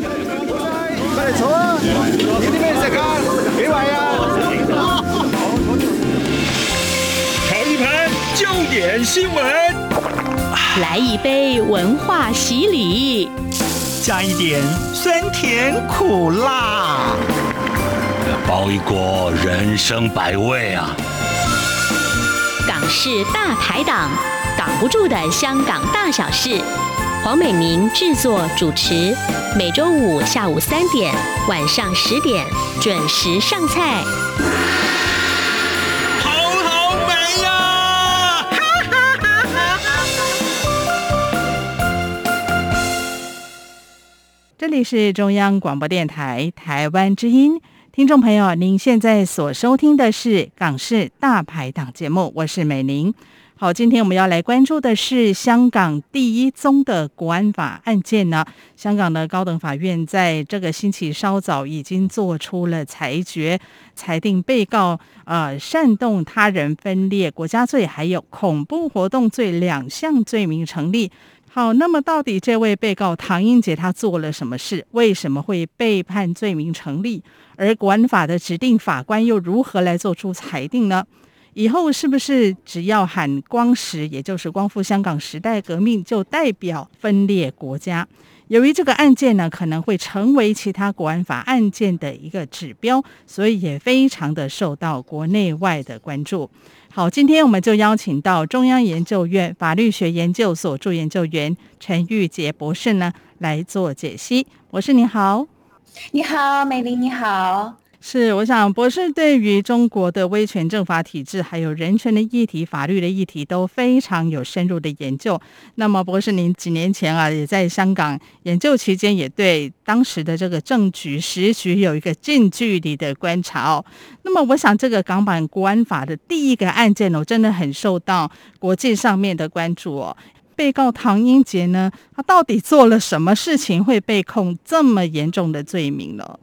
快坐啊！有啲咩食啊？几位啊？炒一盘焦点新闻，来一杯文化洗礼，加一点酸甜苦辣，包一锅人生百味啊！港式大排档，挡不住的香港大小事。黄美玲制作主持，每周五下午三点、晚上十点准时上菜。好好美呀！哈哈哈哈这里是中央广播电台台湾之音，听众朋友，您现在所收听的是港式大排档节目，我是美玲。好，今天我们要来关注的是香港第一宗的国安法案件呢。香港的高等法院在这个星期稍早已经做出了裁决，裁定被告呃煽动他人分裂国家罪还有恐怖活动罪两项罪名成立。好，那么到底这位被告唐英杰他做了什么事？为什么会被判罪名成立？而国安法的指定法官又如何来做出裁定呢？以后是不是只要喊光时，也就是光复香港时代革命，就代表分裂国家？由于这个案件呢，可能会成为其他国安法案件的一个指标，所以也非常的受到国内外的关注。好，今天我们就邀请到中央研究院法律学研究所助研究员陈玉杰博士呢来做解析。博士你好，你好，美玲你好。是，我想博士对于中国的威权政法体制，还有人权的议题、法律的议题都非常有深入的研究。那么，博士您几年前啊，也在香港研究期间，也对当时的这个政局时局有一个近距离的观察哦。那么，我想这个港版国安法的第一个案件哦，真的很受到国际上面的关注哦。被告唐英杰呢，他到底做了什么事情，会被控这么严重的罪名呢？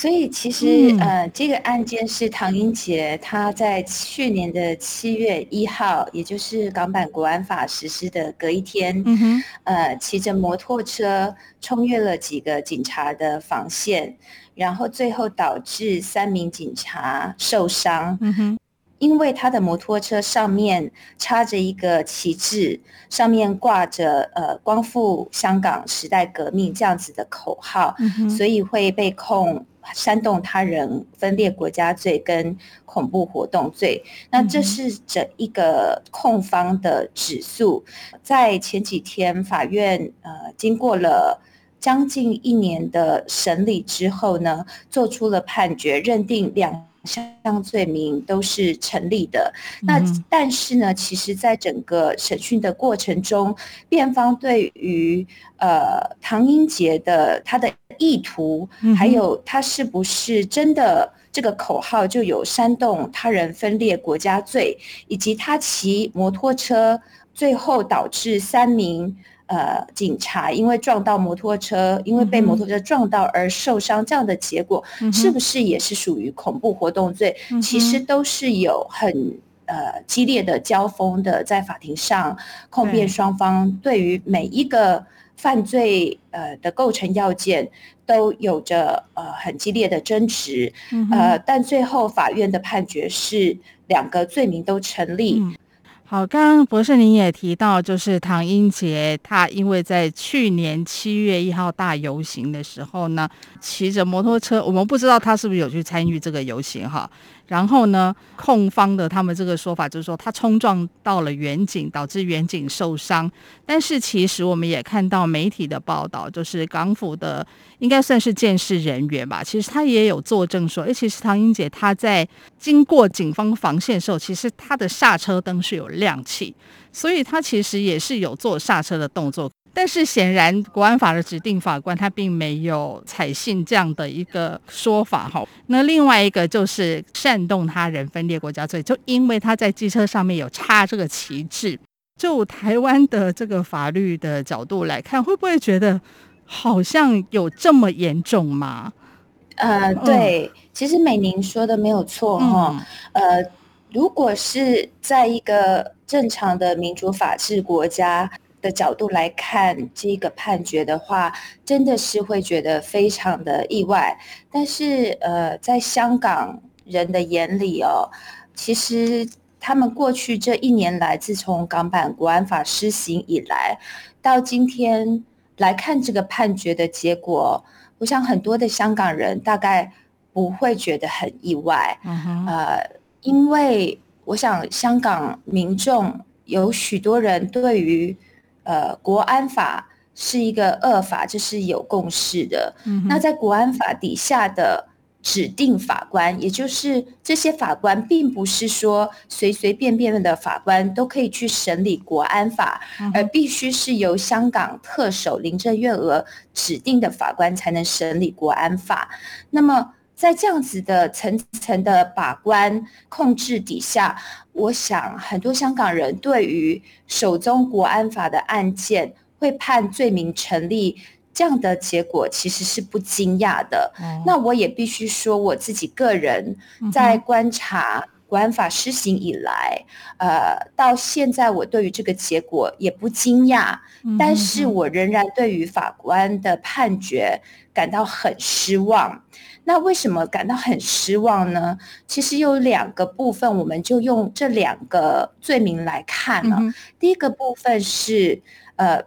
所以其实，呃，这个案件是唐英杰他在去年的七月一号，也就是港版国安法实施的隔一天，嗯哼，呃，骑着摩托车冲越了几个警察的防线，然后最后导致三名警察受伤。因为他的摩托车上面插着一个旗帜，上面挂着呃“光复香港时代革命”这样子的口号，所以会被控。煽动他人分裂国家罪跟恐怖活动罪，那这是整一个控方的指诉。在前几天，法院呃经过了将近一年的审理之后呢，做出了判决，认定两项罪名都是成立的。那但是呢，其实在整个审讯的过程中，辩方对于呃唐英杰的他的。意图，还有他是不是真的这个口号就有煽动他人分裂国家罪，以及他骑摩托车最后导致三名呃警察因为撞到摩托车，因为被摩托车撞到而受伤这样的结果，是不是也是属于恐怖活动罪？其实都是有很呃激烈的交锋的，在法庭上控辩双方对于每一个。犯罪呃的构成要件都有着呃很激烈的争执，嗯、呃，但最后法院的判决是两个罪名都成立。嗯、好，刚刚博士您也提到，就是唐英杰他因为在去年七月一号大游行的时候呢，骑着摩托车，我们不知道他是不是有去参与这个游行哈。然后呢，控方的他们这个说法就是说，他冲撞到了远景，导致远景受伤。但是其实我们也看到媒体的报道，就是港府的应该算是鉴识人员吧，其实他也有作证说，诶，其实唐英杰他在经过警方防线的时候，其实他的刹车灯是有亮起，所以他其实也是有做刹车的动作。但是显然，国安法的指定法官他并没有采信这样的一个说法哈。那另外一个就是煽动他人分裂国家罪，就因为他在机车上面有插这个旗帜。就台湾的这个法律的角度来看，会不会觉得好像有这么严重吗？呃，对，嗯、其实美玲说的没有错哈。嗯、呃，如果是在一个正常的民主法治国家。的角度来看这个判决的话，真的是会觉得非常的意外。但是，呃，在香港人的眼里哦，其实他们过去这一年来，自从港版国安法施行以来，到今天来看这个判决的结果，我想很多的香港人大概不会觉得很意外。嗯哼。呃，因为我想香港民众有许多人对于。呃，国安法是一个恶法，这是有共识的。嗯、那在国安法底下的指定法官，也就是这些法官，并不是说随随便便的法官都可以去审理国安法，嗯、而必须是由香港特首林郑月娥指定的法官才能审理国安法。那么，在这样子的层层的把关控制底下，我想很多香港人对于首中国安法的案件会判罪名成立这样的结果，其实是不惊讶的。嗯、那我也必须说，我自己个人在观察国安法施行以来，嗯、呃，到现在我对于这个结果也不惊讶，嗯、但是我仍然对于法官的判决感到很失望。那为什么感到很失望呢？其实有两个部分，我们就用这两个罪名来看了。嗯、第一个部分是呃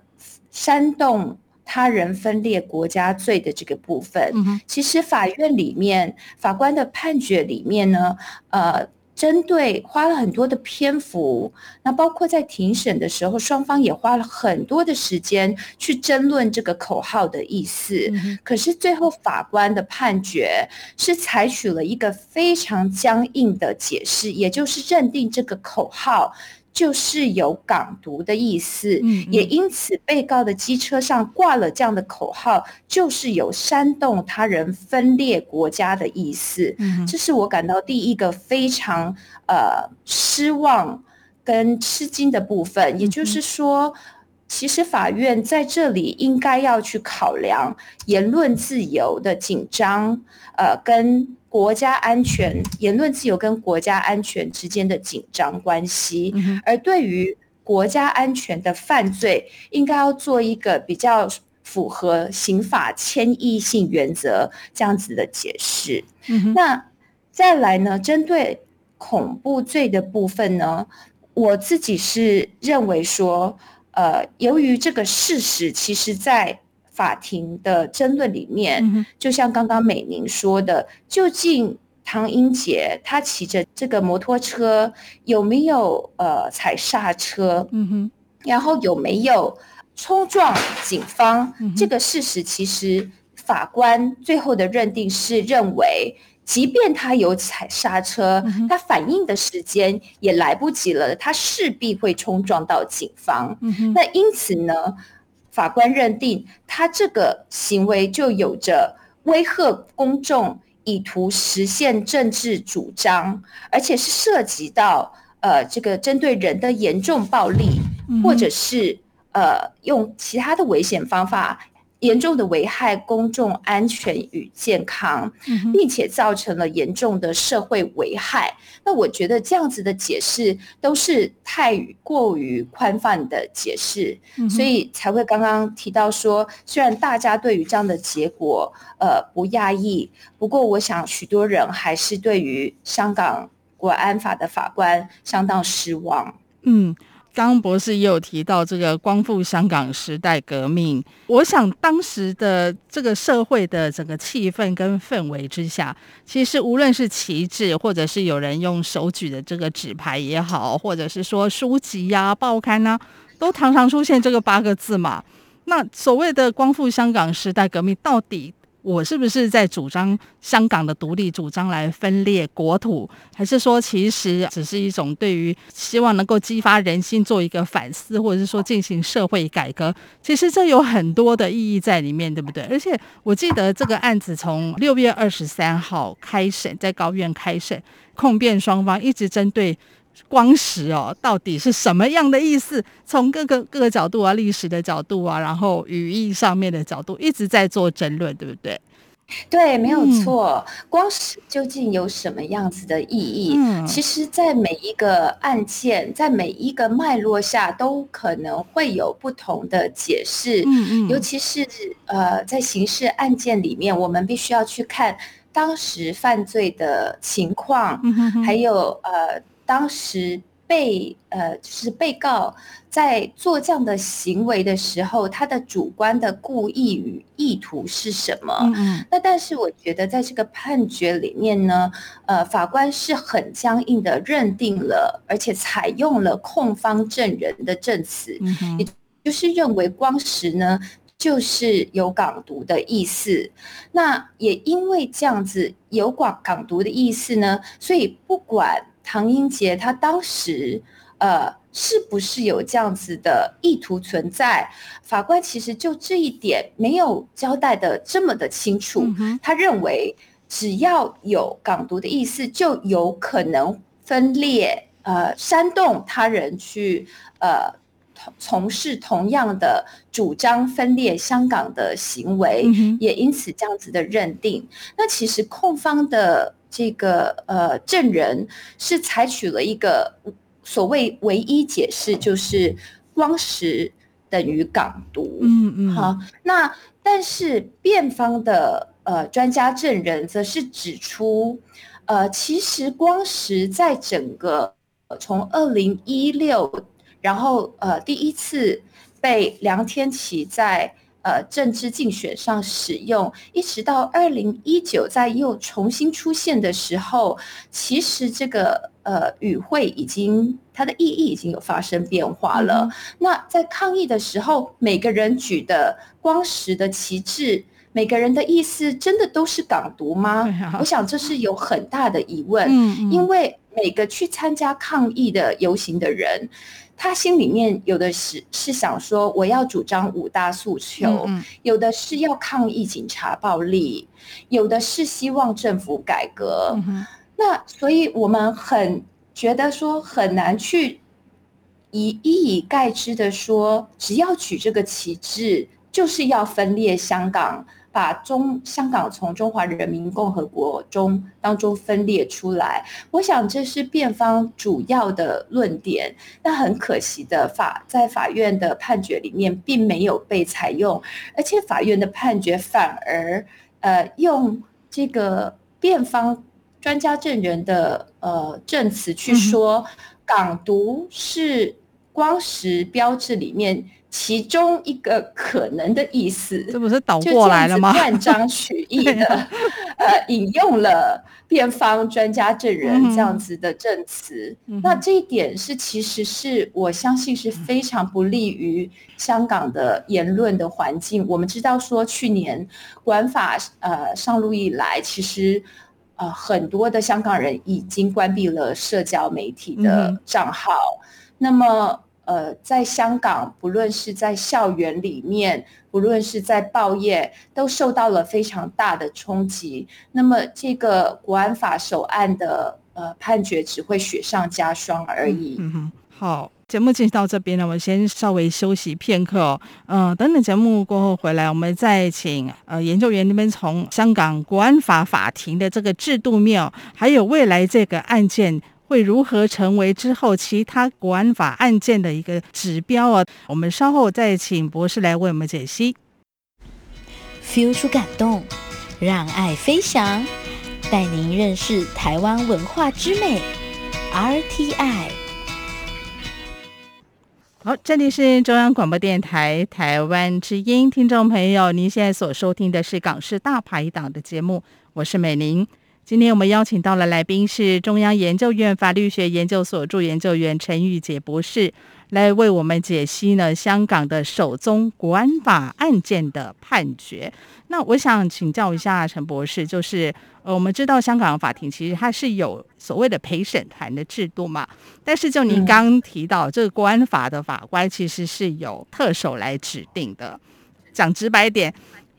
煽动他人分裂国家罪的这个部分。嗯、其实法院里面法官的判决里面呢，呃。针对花了很多的篇幅，那包括在庭审的时候，双方也花了很多的时间去争论这个口号的意思。嗯、可是最后法官的判决是采取了一个非常僵硬的解释，也就是认定这个口号。就是有港独的意思，嗯嗯，也因此被告的机车上挂了这样的口号，就是有煽动他人分裂国家的意思。这是我感到第一个非常呃失望跟吃惊的部分。也就是说，其实法院在这里应该要去考量言论自由的紧张，呃，跟。国家安全、言论自由跟国家安全之间的紧张关系，嗯、而对于国家安全的犯罪，应该要做一个比较符合刑法谦抑性原则这样子的解释。嗯、哼那再来呢，针对恐怖罪的部分呢，我自己是认为说，呃，由于这个事实，其实在。法庭的争论里面，嗯、就像刚刚美玲说的，究竟唐英杰他骑着这个摩托车有没有呃踩刹车？嗯哼，然后有没有冲撞警方？嗯、这个事实其实法官最后的认定是认为，即便他有踩刹车，嗯、他反应的时间也来不及了，他势必会冲撞到警方。那因此呢？法官认定他这个行为就有着威吓公众、以图实现政治主张，而且是涉及到呃这个针对人的严重暴力，或者是呃用其他的危险方法。严重的危害公众安全与健康，并且造成了严重的社会危害。那我觉得这样子的解释都是太过于宽泛的解释，所以才会刚刚提到说，虽然大家对于这样的结果呃不讶异，不过我想许多人还是对于香港国安法的法官相当失望。嗯。刚刚博士也有提到这个光复香港时代革命，我想当时的这个社会的整个气氛跟氛围之下，其实无论是旗帜，或者是有人用手举的这个纸牌也好，或者是说书籍呀、报刊呐、啊，都常常出现这个八个字嘛。那所谓的光复香港时代革命到底？我是不是在主张香港的独立，主张来分裂国土，还是说其实只是一种对于希望能够激发人心做一个反思，或者是说进行社会改革？其实这有很多的意义在里面，对不对？而且我记得这个案子从六月二十三号开审，在高院开审，控辩双方一直针对。光石哦，到底是什么样的意思？从各个各个角度啊，历史的角度啊，然后语义上面的角度，一直在做争论，对不对？对，没有错。嗯、光石究竟有什么样子的意义？嗯、其实，在每一个案件，在每一个脉络下，都可能会有不同的解释。嗯嗯，尤其是呃，在刑事案件里面，我们必须要去看当时犯罪的情况，还有呃，当时。被呃，就是被告在做这样的行为的时候，他的主观的故意与意图是什么？嗯，那但是我觉得在这个判决里面呢，呃，法官是很僵硬的认定了，而且采用了控方证人的证词，嗯，也就是认为光时呢就是有港独的意思。那也因为这样子有广港独的意思呢，所以不管。唐英杰他当时，呃，是不是有这样子的意图存在？法官其实就这一点没有交代的这么的清楚。嗯、他认为只要有港独的意思，就有可能分裂，呃，煽动他人去，呃，从事同样的主张分裂香港的行为，嗯、也因此这样子的认定。那其实控方的。这个呃，证人是采取了一个所谓唯一解释，就是光石等于港独。嗯嗯，好，那但是辩方的呃专家证人则是指出，呃，其实光石在整个从二零一六，然后呃第一次被梁天琦在。呃，政治竞选上使用，一直到二零一九，在又重新出现的时候，其实这个呃语汇已经它的意义已经有发生变化了。嗯、那在抗议的时候，每个人举的光时的旗帜，每个人的意思真的都是港独吗？嗯、我想这是有很大的疑问，嗯嗯、因为每个去参加抗议的游行的人。他心里面有的是是想说，我要主张五大诉求，嗯嗯，有的是要抗议警察暴力，有的是希望政府改革。嗯、那所以我们很觉得说很难去以一以概之的说，只要举这个旗帜，就是要分裂香港。把中香港从中华人民共和国中当中分裂出来，我想这是辩方主要的论点。那很可惜的法在法院的判决里面并没有被采用，而且法院的判决反而呃用这个辩方专家证人的呃证词去说，港独是光时标志里面。其中一个可能的意思，这不是倒过来了吗？断章取义的，呃，引用了辩方专家证人这样子的证词。嗯、那这一点是，其实是我相信是非常不利于香港的言论的环境。嗯、我们知道说，去年管法呃上路以来，其实呃很多的香港人已经关闭了社交媒体的账号。嗯、那么。呃，在香港，不论是在校园里面，不论是在报业，都受到了非常大的冲击。那么，这个国安法首案的呃判决只会雪上加霜而已。嗯，哼，好，节目进行到这边呢，我们先稍微休息片刻哦。嗯、等等节目过后回来，我们再请呃研究员那边从香港国安法法庭的这个制度面，还有未来这个案件。会如何成为之后其他国安法案件的一个指标啊？我们稍后再请博士来为我们解析。feel 出感动，让爱飞翔，带您认识台湾文化之美。RTI。好，这里是中央广播电台台湾之音，听众朋友，您现在所收听的是港式大排档的节目，我是美玲。今天我们邀请到了来宾是中央研究院法律学研究所助研究员陈玉洁博士，来为我们解析呢香港的首宗国安法案件的判决。那我想请教一下陈博士，就是呃，我们知道香港法庭其实它是有所谓的陪审团的制度嘛，但是就您刚提到这个国安法的法官其实是由特首来指定的，讲直白点。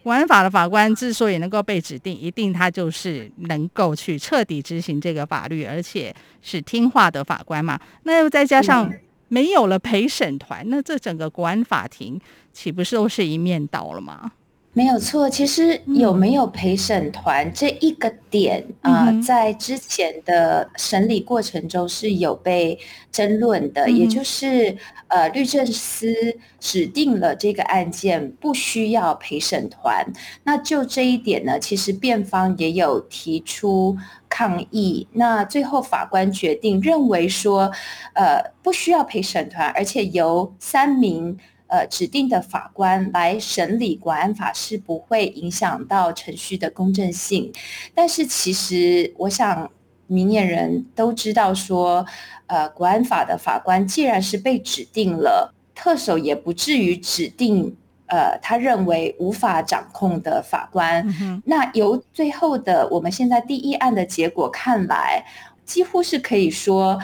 国安法的法官之所以能够被指定，一定他就是能够去彻底执行这个法律，而且是听话的法官嘛。那又再加上没有了陪审团，那这整个国安法庭岂不是都是一面倒了吗？没有错，其实有没有陪审团这一个点啊、在之前的审理过程中是有被争论的，嗯、也就是呃，律政司指定了这个案件不需要陪审团。那就这一点呢，其实辩方也有提出抗议。那最后法官决定认为说，呃，不需要陪审团，而且由三名。呃，指定的法官来审理国安法是不会影响到程序的公正性，但是其实我想明眼人都知道说，呃，国安法的法官既然是被指定了，特首也不至于指定呃他认为无法掌控的法官。嗯、那由最后的我们现在第一案的结果看来，几乎是可以说。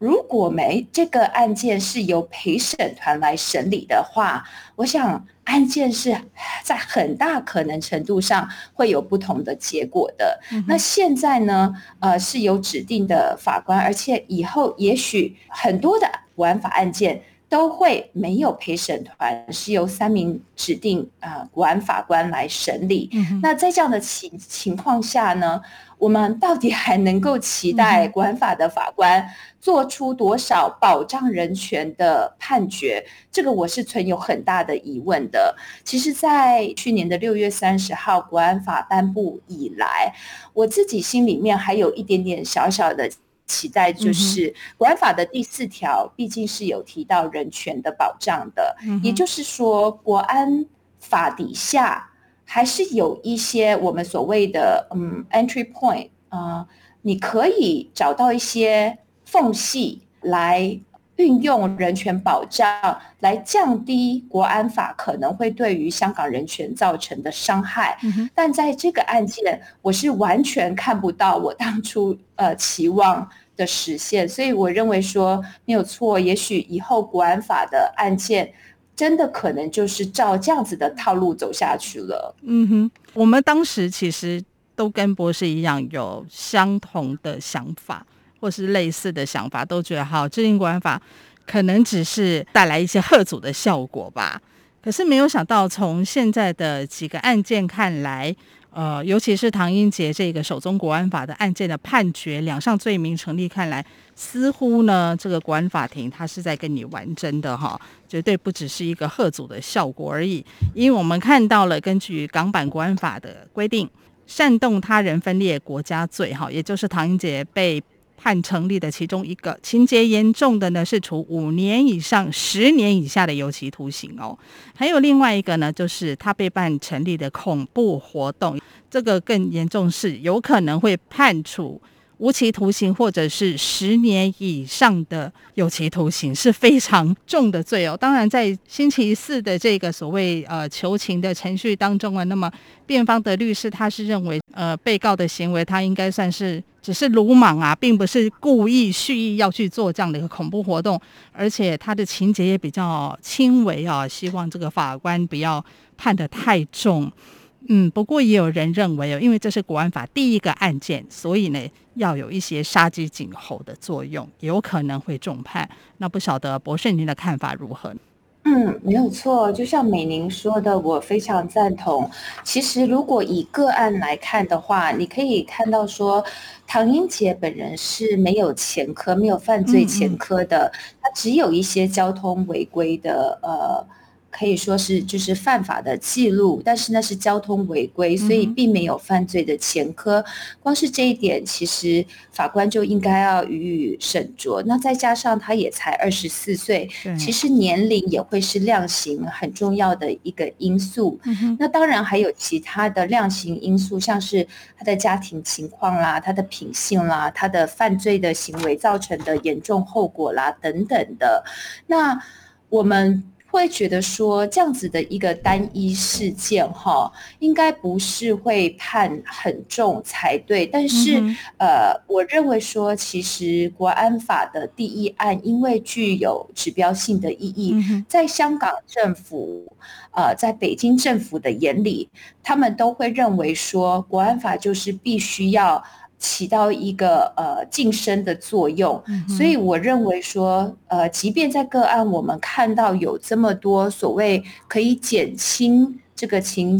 如果没这个案件是由陪审团来审理的话，我想案件是在很大可能程度上会有不同的结果的。嗯、那现在呢？呃，是由指定的法官，而且以后也许很多的国安法案件都会没有陪审团，是由三名指定啊、呃、国安法官来审理。嗯、那在这样的情情况下呢？我们到底还能够期待国安法的法官做出多少保障人权的判决？这个我是存有很大的疑问的。其实，在去年的六月三十号国安法颁布以来，我自己心里面还有一点点小小的期待，就是国安法的第四条毕竟是有提到人权的保障的，也就是说，国安法底下。还是有一些我们所谓的嗯 entry point 啊、呃，你可以找到一些缝隙来运用人权保障，来降低国安法可能会对于香港人权造成的伤害。嗯、但在这个案件，我是完全看不到我当初呃期望的实现，所以我认为说没有错，也许以后国安法的案件。真的可能就是照这样子的套路走下去了。嗯哼，我们当时其实都跟博士一样有相同的想法，或是类似的想法，都觉得好，制定国安法可能只是带来一些贺阻的效果吧。可是没有想到，从现在的几个案件看来。呃，尤其是唐英杰这个首宗国安法的案件的判决，两项罪名成立，看来似乎呢，这个国安法庭他是在跟你玩真的哈，绝对不只是一个吓阻的效果而已。因为我们看到了，根据港版国安法的规定，煽动他人分裂国家罪哈，也就是唐英杰被。判成立的其中一个情节严重的呢，是处五年以上十年以下的有期徒刑哦。还有另外一个呢，就是他被判成立的恐怖活动，这个更严重，是有可能会判处。无期徒刑或者是十年以上的有期徒刑是非常重的罪哦。当然，在星期四的这个所谓呃求情的程序当中啊，那么辩方的律师他是认为，呃，被告的行为他应该算是只是鲁莽啊，并不是故意蓄意要去做这样的一个恐怖活动，而且他的情节也比较轻微啊，希望这个法官不要判得太重。嗯，不过也有人认为哦，因为这是国安法第一个案件，所以呢，要有一些杀鸡儆猴的作用，有可能会重判。那不晓得博士您的看法如何？嗯，没有错，就像美玲说的，我非常赞同。其实如果以个案来看的话，你可以看到说，唐英杰本人是没有前科、没有犯罪前科的，他只有一些交通违规的呃。可以说是就是犯法的记录，但是那是交通违规，所以并没有犯罪的前科。光是这一点，其实法官就应该要予以审酌。那再加上他也才二十四岁，其实年龄也会是量刑很重要的一个因素。那当然还有其他的量刑因素，像是他的家庭情况啦、他的品性啦、他的犯罪的行为造成的严重后果啦等等的。那我们。会觉得说这样子的一个单一事件哈，应该不是会判很重才对。但是、嗯、呃，我认为说，其实国安法的第一案，因为具有指标性的意义，嗯、在香港政府呃，在北京政府的眼里，他们都会认为说，国安法就是必须要。起到一个呃晋升的作用，嗯、所以我认为说，呃，即便在个案我们看到有这么多所谓可以减轻这个情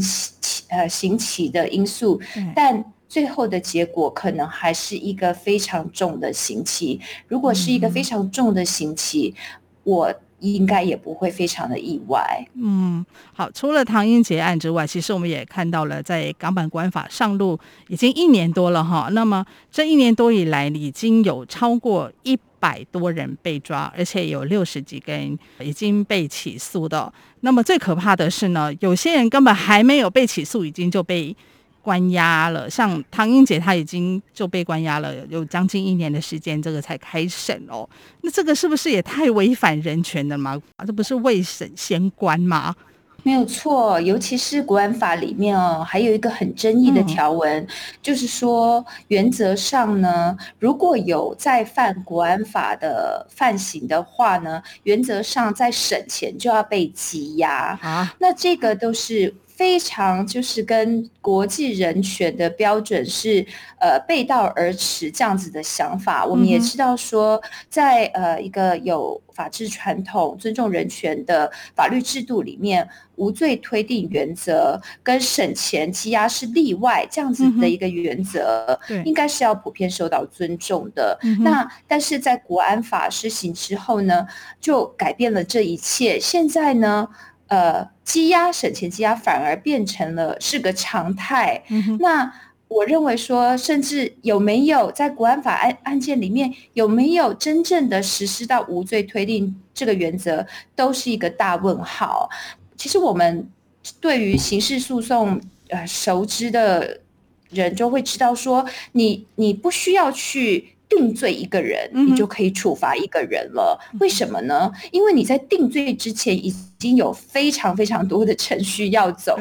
呃刑期的因素，但最后的结果可能还是一个非常重的刑期。如果是一个非常重的刑期，我。应该也不会非常的意外。嗯，好，除了唐英杰案之外，其实我们也看到了，在港版国安法上路已经一年多了哈。那么这一年多以来，已经有超过一百多人被抓，而且有六十几个人已经被起诉的。那么最可怕的是呢，有些人根本还没有被起诉，已经就被。关押了，像唐英杰，他已经就被关押了，有将近一年的时间，这个才开审哦。那这个是不是也太违反人权了吗？啊，这不是未审先关吗？没有错，尤其是国安法里面哦，还有一个很争议的条文，嗯、就是说原则上呢，如果有再犯国安法的犯行的话呢，原则上在审前就要被羁押啊。那这个都是。非常就是跟国际人权的标准是呃背道而驰这样子的想法。我们也知道说，在呃一个有法治传统、尊重人权的法律制度里面，无罪推定原则跟审前羁押是例外，这样子的一个原则，应该是要普遍受到尊重的。那但是在国安法施行之后呢，就改变了这一切。现在呢，呃，积压省钱积压反而变成了是个常态。嗯、那我认为说，甚至有没有在国安法案案件里面有没有真正的实施到无罪推定这个原则，都是一个大问号。其实我们对于刑事诉讼呃熟知的人就会知道说，你你不需要去。定罪一个人，你就可以处罚一个人了。嗯、为什么呢？因为你在定罪之前已经有非常非常多的程序要走。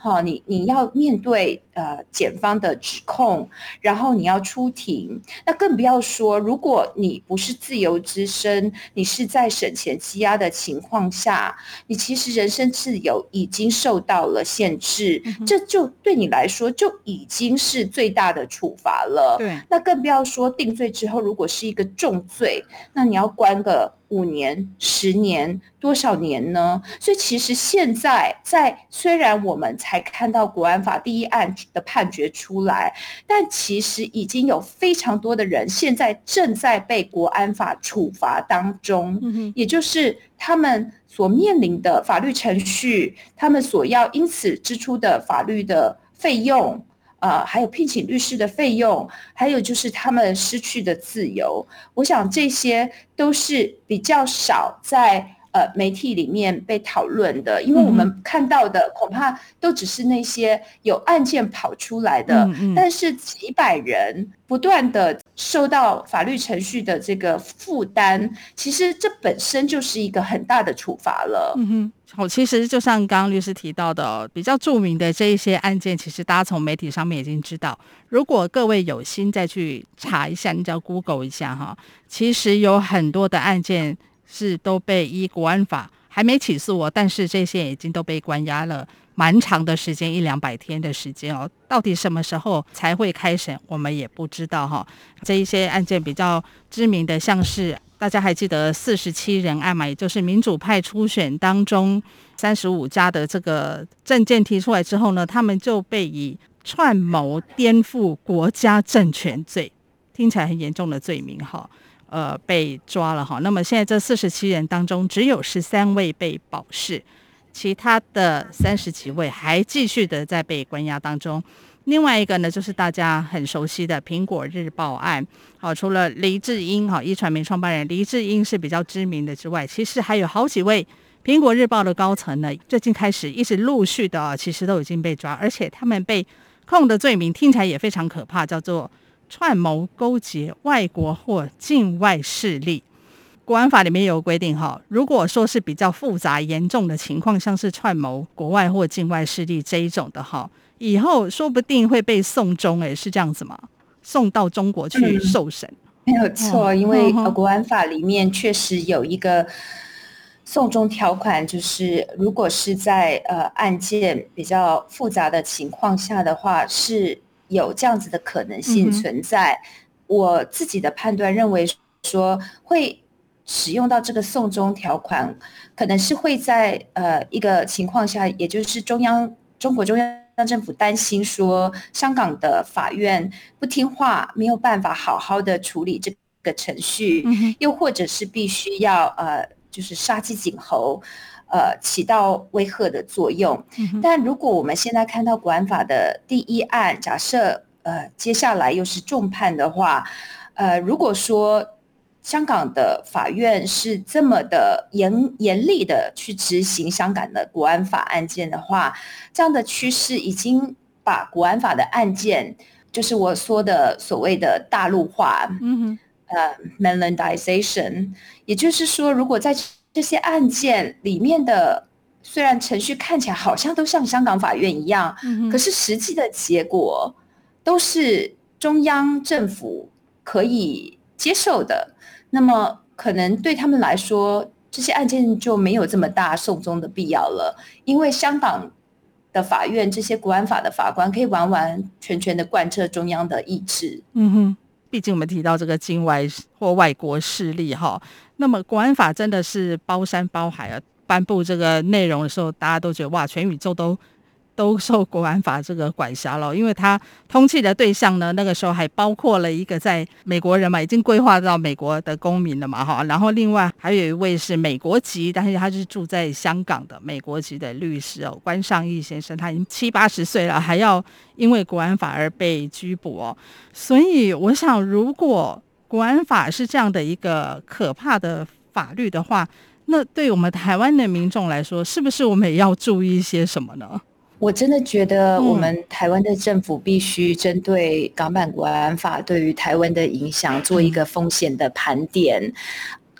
好，你你要面对呃检方的指控，然后你要出庭，那更不要说，如果你不是自由之身，你是在审前羁押的情况下，你其实人身自由已经受到了限制，嗯、这就对你来说就已经是最大的处罚了。对，那更不要说定罪之后，如果是一个重罪，那你要关个。五年、十年，多少年呢？所以其实现在在，虽然我们才看到国安法第一案的判决出来，但其实已经有非常多的人现在正在被国安法处罚当中，嗯，也就是他们所面临的法律程序，他们所要因此支出的法律的费用。呃，还有聘请律师的费用，还有就是他们失去的自由，我想这些都是比较少在呃媒体里面被讨论的，因为我们看到的恐怕都只是那些有案件跑出来的，嗯嗯，但是几百人不断的受到法律程序的这个负担，其实这本身就是一个很大的处罚了。嗯哼。好，其实就像刚刚律师提到的，比较著名的这一些案件，其实大家从媒体上面已经知道。如果各位有心再去查一下，你只要 Google 一下哈，其实有很多的案件是都被依国安法还没起诉哦，但是这些已经都被关押了蛮长的时间，一两百天的时间哦。到底什么时候才会开审，我们也不知道哈。这一些案件比较知名的，像是。大家还记得四十七人案嘛？也就是民主派初选当中三十五家的这个证件提出来之后呢，他们就被以串谋颠覆国家政权罪，听起来很严重的罪名哈，呃，被抓了哈。那么现在这四十七人当中，只有十三位被保释，其他的三十几位还继续的在被关押当中。另外一个呢，就是大家很熟悉的《苹果日报》案。好，除了黎智英哈，壹传媒创办人黎智英是比较知名的之外，其实还有好几位《苹果日报》的高层呢，最近开始一直陆续的，其实都已经被抓，而且他们被控的罪名听起来也非常可怕，叫做串谋勾结外国或境外势力。国安法里面有规定哈，如果说是比较复杂严重的情况，像是串谋国外或境外势力这一种的哈。以后说不定会被送中，哎，是这样子吗？送到中国去受审？嗯，没有错，因为国安法里面确实有一个送中条款，就是如果是在呃案件比较复杂的情况下的话，是有这样子的可能性存在。嗯，我自己的判断认为说会。使用到这个送中条款，可能是会在呃一个情况下，也就是中央中国中央政府担心说，香港的法院不听话，没有办法好好的处理这个程序，嗯、又或者是必须要呃，就是杀鸡儆猴，呃，起到威吓的作用。嗯、但如果我们现在看到国安法的第一案，假设呃，接下来又是重判的话，呃，如果说。香港的法院是这么的严严厉的去执行香港的国安法案件的话，这样的趋势已经把国安法的案件，就是我说的所谓的大陆化，嗯哼，呃，mainlandization，也就是说，如果在这些案件里面的，虽然程序看起来好像都像香港法院一样，嗯，可是实际的结果都是中央政府可以接受的。那么可能对他们来说，这些案件就没有这么大送终的必要了，因为香港的法院这些国安法的法官可以完完全全的贯彻中央的意志。嗯哼，毕竟我们提到这个境外或外国势力哈，那么国安法真的是包山包海啊，颁布这个内容的时候，大家都觉得哇，全宇宙都。都受国安法这个管辖了，因为他通缉的对象呢，那个时候还包括了一个在美国人嘛，已经规划到美国的公民了嘛，哈，然后另外还有一位是美国籍，但是他是住在香港的美国籍的律师哦，关尚义先生，他已经七八十岁了，还要因为国安法而被拘捕哦，所以我想，如果国安法是这样的一个可怕的法律的话，那对我们台湾的民众来说，是不是我们也要注意一些什么呢？我真的觉得，我们台湾的政府必须针对港版国安法对于台湾的影响做一个风险的盘点。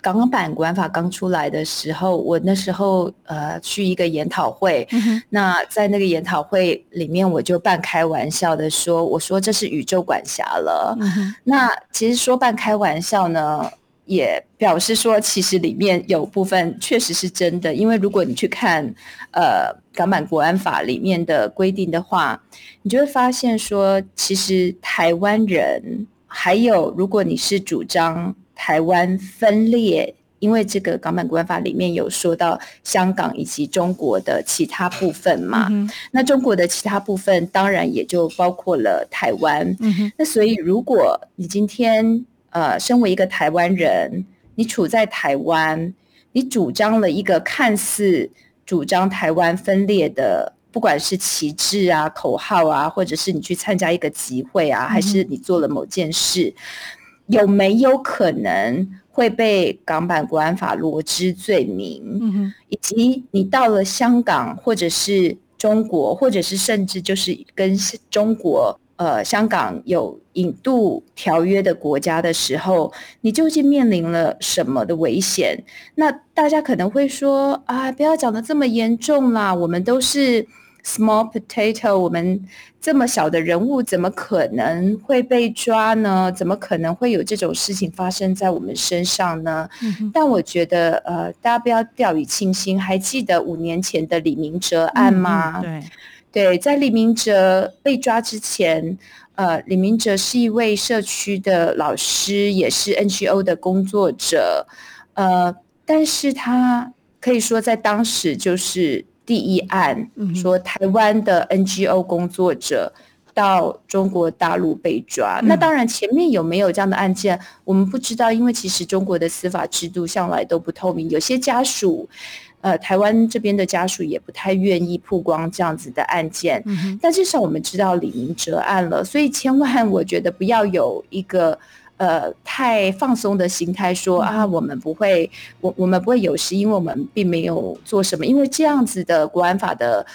港版国安法刚出来的时候，我那时候呃去一个研讨会，那在那个研讨会里面，我就半开玩笑的说：“我说这是宇宙管辖了。”那其实说半开玩笑呢。也表示说，其实里面有部分确实是真的，因为如果你去看，呃，港版国安法里面的规定的话，你就会发现说，其实台湾人还有，如果你是主张台湾分裂，因为这个港版国安法里面有说到香港以及中国的其他部分嘛，嗯、那中国的其他部分当然也就包括了台湾，嗯、那所以如果你今天。呃，身为一个台湾人，你处在台湾，你主张了一个看似主张台湾分裂的，不管是旗帜啊、口号啊，或者是你去参加一个集会啊，还是你做了某件事，嗯、有没有可能会被港版国安法罗织罪名？嗯、以及你到了香港，或者是中国，或者是甚至就是跟中国。呃，香港有引渡条约的国家的时候，你究竟面临了什么的危险？那大家可能会说啊，不要讲的这么严重啦，我们都是 small potato，我们这么小的人物，怎么可能会被抓呢？怎么可能会有这种事情发生在我们身上呢？嗯、但我觉得，呃，大家不要掉以轻心。还记得五年前的李明哲案吗？嗯、对。对，在李明哲被抓之前，呃，李明哲是一位社区的老师，也是 NGO 的工作者，呃，但是他可以说在当时就是第一案，嗯、说台湾的 NGO 工作者到中国大陆被抓。嗯、那当然前面有没有这样的案件，我们不知道，因为其实中国的司法制度向来都不透明，有些家属。呃，台湾这边的家属也不太愿意曝光这样子的案件，嗯、但至少我们知道李明哲案了，所以千万我觉得不要有一个呃太放松的心态说，啊我们不会，我我们不会有事，因为我们并没有做什么，因为这样子的国安法的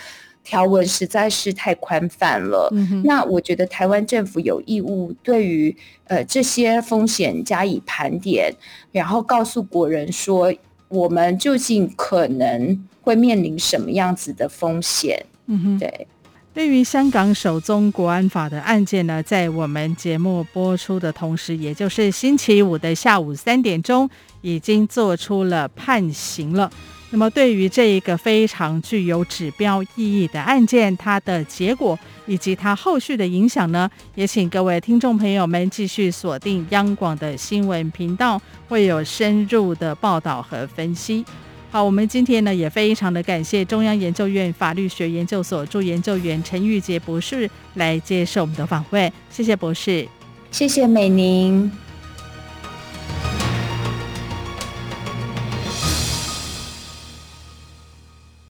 条文实在是太宽泛了。嗯、那我觉得台湾政府有义务对于呃这些风险加以盘点，然后告诉国人说。我们究竟可能会面临什么样子的风险？嗯哼，对。对于香港首宗国安法的案件呢，在我们节目播出的同时，也就是星期五的下午三点钟，已经做出了判刑了。那么，对于这一个非常具有指标意义的案件，它的结果以及它后续的影响呢，也请各位听众朋友们继续锁定央广的新闻频道，会有深入的报道和分析。好，我们今天呢也非常的感谢中央研究院法律学研究所助研究员陈玉杰博士来接受我们的访问，谢谢博士，谢谢美宁。